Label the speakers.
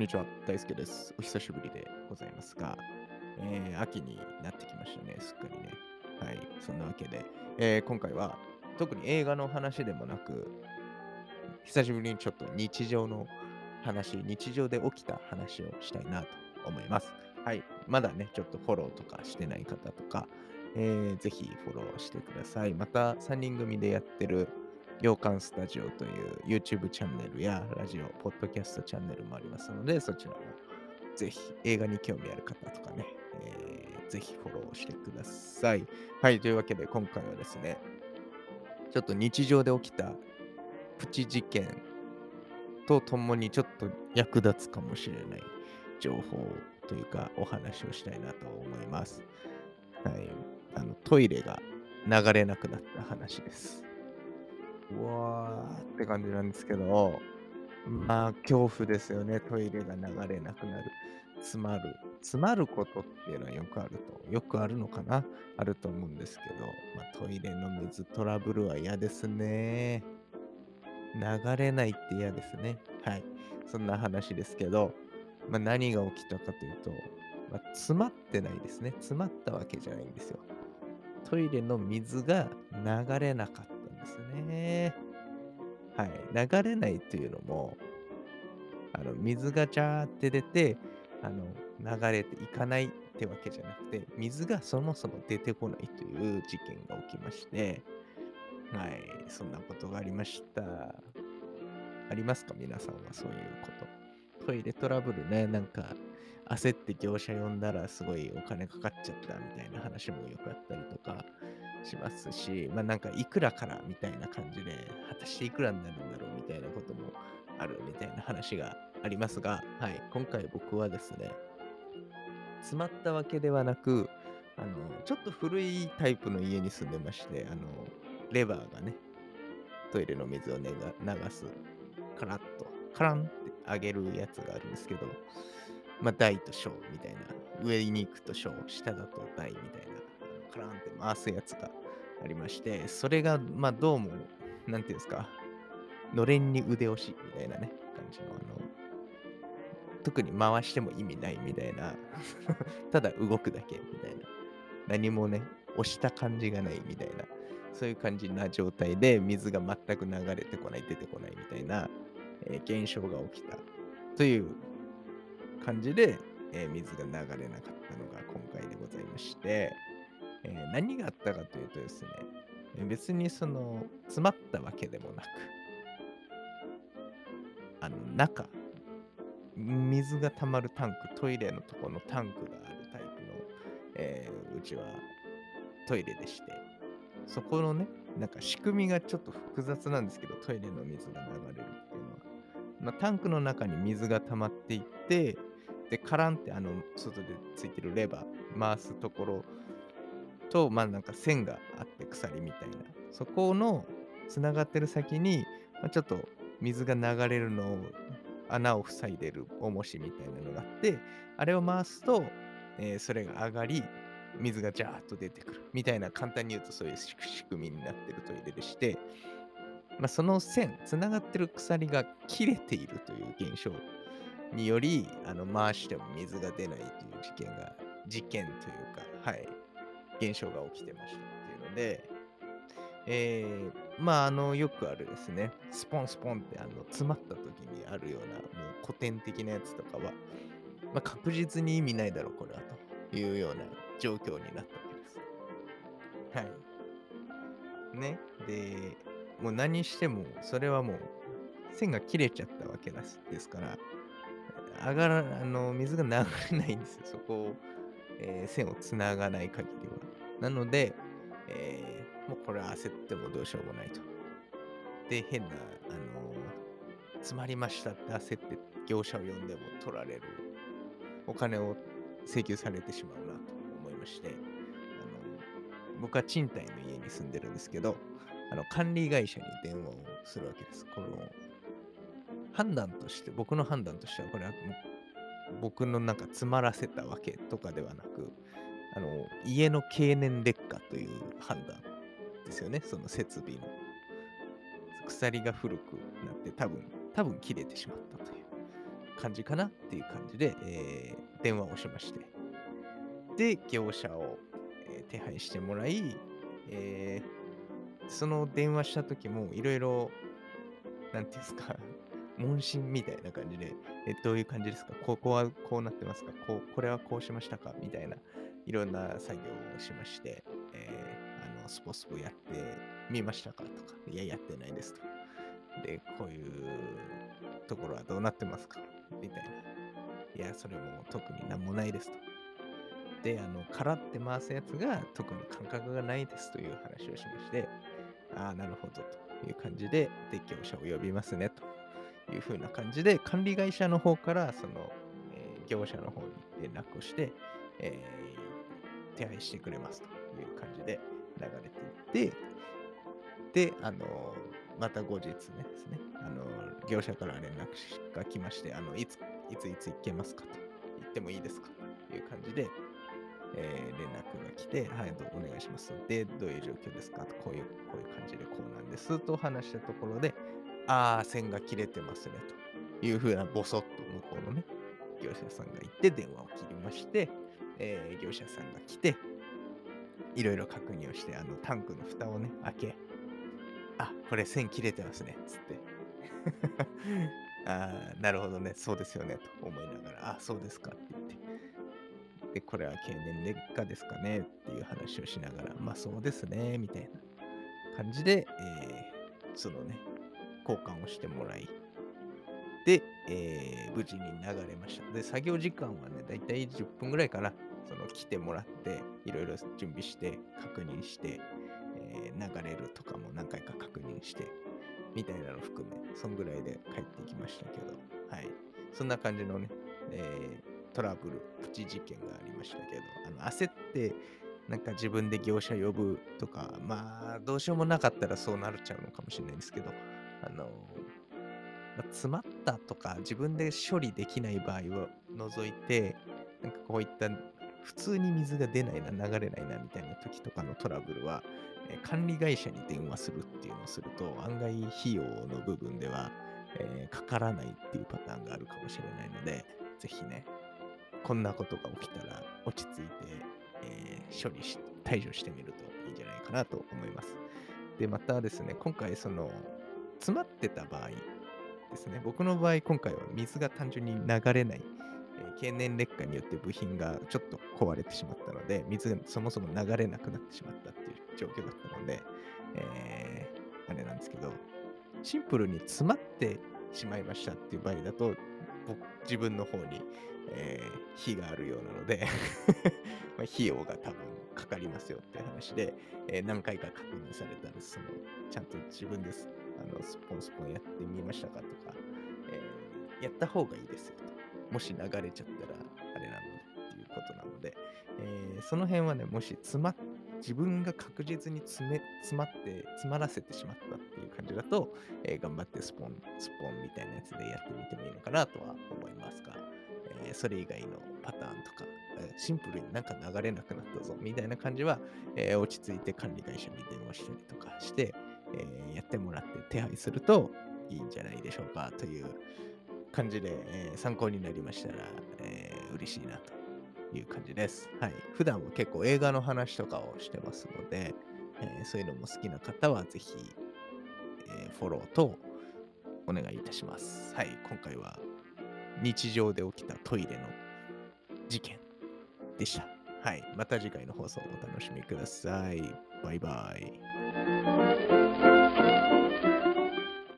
Speaker 1: んにちは。大輔です。お久しぶりでございますが、えー秋になってきましたね、すっかりね。はい、そんなわけで、えー今回は特に映画の話でもなく、久しぶりにちょっと日常の話、日常で起きた話をしたいなと思います。はい、まだね、ちょっとフォローとかしてない方とか、えーぜひフォローしてください。また、3人組でやってる洋館スタジオという YouTube チャンネルやラジオ、ポッドキャストチャンネルもありますので、そちらもぜひ映画に興味ある方とかね、えーぜひフォローしてください。はい、というわけで今回はですね、ちょっと日常で起きたプチ事件とともにちょっと役立つかもしれない情報というかお話をしたいなと思います。はい、あのトイレが流れなくなった話です。うわーって感じなんですけど、まあ、恐怖ですよね。トイレが流れなくなる。詰まる。詰まることっていうのはよくあると。よくあるのかな？あると思うんですけど、まあ、トイレの水トラブルは嫌ですね。流れないって嫌ですね。はい。そんな話ですけど、まあ、何が起きたかというと、まあ、詰まってないですね。詰まったわけじゃないんですよ。トイレの水が流れなかったんですね。はい。流れないというのも、あの水がジャーって出て、あの流れていかないってわけじゃなくて、水がそもそも出てこないという事件が起きまして、はい。そんなことがありました。ありますか？皆さんはそういうこと。トイレトラブルね、なんか焦って業者呼んだらすごいお金かかっちゃったみたいな話もよくあったりとかしますし、まあなんかいくらからみたいな感じで、果たしていくらになるんだろうみたいなこともあるみたいな話がありますが、はい、今回僕はですね、詰まったわけではなく、あの、ちょっと古いタイプの家に住んでまして、あの、レバーがね、トイレの水を、ね、流す、カラッと、カランって上げるやつがあるんですけど、まあ、大と小みたいな、上に行くと小、下だと大みたいな、カランって回すやつがありまして、それが、まあ、どうも、なんていうんですか、のれんに腕押しみたいなね、感じの、あの、特に回しても意味ないみたいな、ただ動くだけみたいな、何もね、押した感じがないみたいな、そういう感じな状態で水が全く流れてこない、出てこないみたいな、えー現象が起きたという感じで、えー水が流れなかったのが今回でございまして、えー何があったかというとですね、別にその詰まったわけでもなく、あの中、水が溜まるタンク、トイレのところのタンクがあるタイプの、えーうちはトイレでして、そこのね、なんか仕組みがちょっと複雑なんですけど、トイレの水が流れるっていうのは。まあ、タンクの中に水が溜まっていって、で、カランってあの外でついてるレバー、回すところと、まあなんか線があって鎖みたいな、そこのつながってる先に、まあ、ちょっと水が流れるのを穴を塞いでる重しみたいなのがあって、あれを回すと、えーそれが上がり、水がジャーッと出てくる。みたいな簡単に言うとそういう仕組みになってるトイレでして、まあ、その線、つながってる鎖が切れているという現象により、あの回しても水が出ないという事件が、事件というか、はい、現象が起きてましたっていうので、えーまあ、あの、よくあるですね、スポンスポンってあの詰まった時にあるような、もう古典的なやつとかは、まあ、確実に意味ないだろう、これはというような状況になったわけです。はい。ね。で、もう何しても、それはもう、線が切れちゃったわけですですから、上がら、あの、水が流れないんですよ。そこを、えー線をつながない限りは。なので、えーもうこれは焦ってもどうしようもないと。で、変な、あの詰まりましたって焦って業者を呼んでも取られる。お金を請求されてしまうなと思いまして、あの僕は賃貸の家に住んでるんですけど、あの管理会社に電話をするわけです。この判断として、僕の判断としては、これは僕のなんか詰まらせたわけとかではなく、あの家の経年劣化という判断ですよね、その設備の。鎖が古くなって多分、多分切れてしまったという感じかなっていう感じで、えー電話をしまして。で、業者を、えー手配してもらい、えーその電話した時もいろいろ、なんていうんですか、問診みたいな感じで、えどういう感じですか？ここはこうなってますか？こうこれはこうしましたか？みたいないろんな作業をしまして、えーあのスポスポやってみましたかとか、いや、やってないですと。で、こういうところはどうなってますか？みたいな。いや、それも特になんもないですと。で、あの、空って回すやつが特に感覚がないですという話をしまして、ああ、なるほどという感じで、で、業者を呼びますねというふうな感じで、管理会社の方から、その、えー業者の方に連絡をして、えー手配してくれますという感じで流れていって、で、あのまた後日ねですね、あの業者から連絡が来まして、あのいつ、いついつ行けますかと、行ってもいいですかという感じで、えー連絡が来て、はい、どうお願いします。で、どういう状況ですか？と、こういう、こういう感じでこうなんですと話したところで、ああ、線が切れてますねというふうな、ボソッと向こうのね、業者さんが行って電話を切りまして、えー業者さんが来て、いろいろ確認をして、あのタンクの蓋をね、開け、あ、これ線切れてますね、つって。あ、なるほどね、そうですよね、と思いながら、あ、そうですかって言って。で、これは経年劣化ですかねっていう話をしながら、まあそうですね、みたいな感じで、えーそのね、交換をしてもらい、で、えー無事に流れました。で、作業時間はね、だいたい10分ぐらいかな。その来てもらって、いろいろ準備して、確認して、えー流れるとかも何回か確認して、みたいなの含め、そんぐらいで帰ってきましたけど、はい。そんな感じのね、えートラブル、プチ事件がありましたけど、あの焦って、なんか自分で業者呼ぶとか、まあ、どうしようもなかったらそうなっちゃうのかもしれないんですけど、あのま詰まったとか自分で処理できない場合を除いて、なんかこういった普通に水が出ないな、流れないなみたいな時とかのトラブルは、え管理会社に電話するっていうのをすると、案外費用の部分では、えーかからないっていうパターンがあるかもしれないので、ぜひね、こんなことが起きたら落ち着いて、えー処理し、対処してみるといいんじゃないかなと思います。で、またですね、今回その、詰まってた場合ですね、僕の場合今回は水が単純に流れない、えー経年劣化によって部品がちょっと壊れてしまったので、水がそもそも流れなくなってしまったっていう状況だったので、えーあれなんですけど、シンプルに詰まってしまいましたっていう場合だと、僕自分の方に、えー火があるようなので ま費用が多分かかりますよっていう話で、えー何回か確認されたんです。そのちゃんと自分ですあのスポンスポンやってみましたかとか、えーやった方がいいですよと。もし流れちゃったらあれなのでっていうことなので、えーその辺はね、もし詰まっ自分が確実に詰め詰まって詰まらせてしまったっていう感じだと、えー頑張ってスポンスポンみたいなやつでやってみてもいいのかなとは思いますが、えーそれ以外のパターンとか、えシンプルになんか流れなくなったぞみたいな感じは、え落ち着いて管理会社に電話したりとかして、えやってもらって手配するといいんじゃないでしょうかという感じで、えー参考になりましたら、えー嬉しいなという感じです。はい。普段は結構映画の話とかをしてますので、えーそういうのも好きな方はぜひ、えフォローとお願いいたします。はい。今回は日常で起きたトイレの事件でした。はい。また次回の放送をお楽しみください。バイバイ。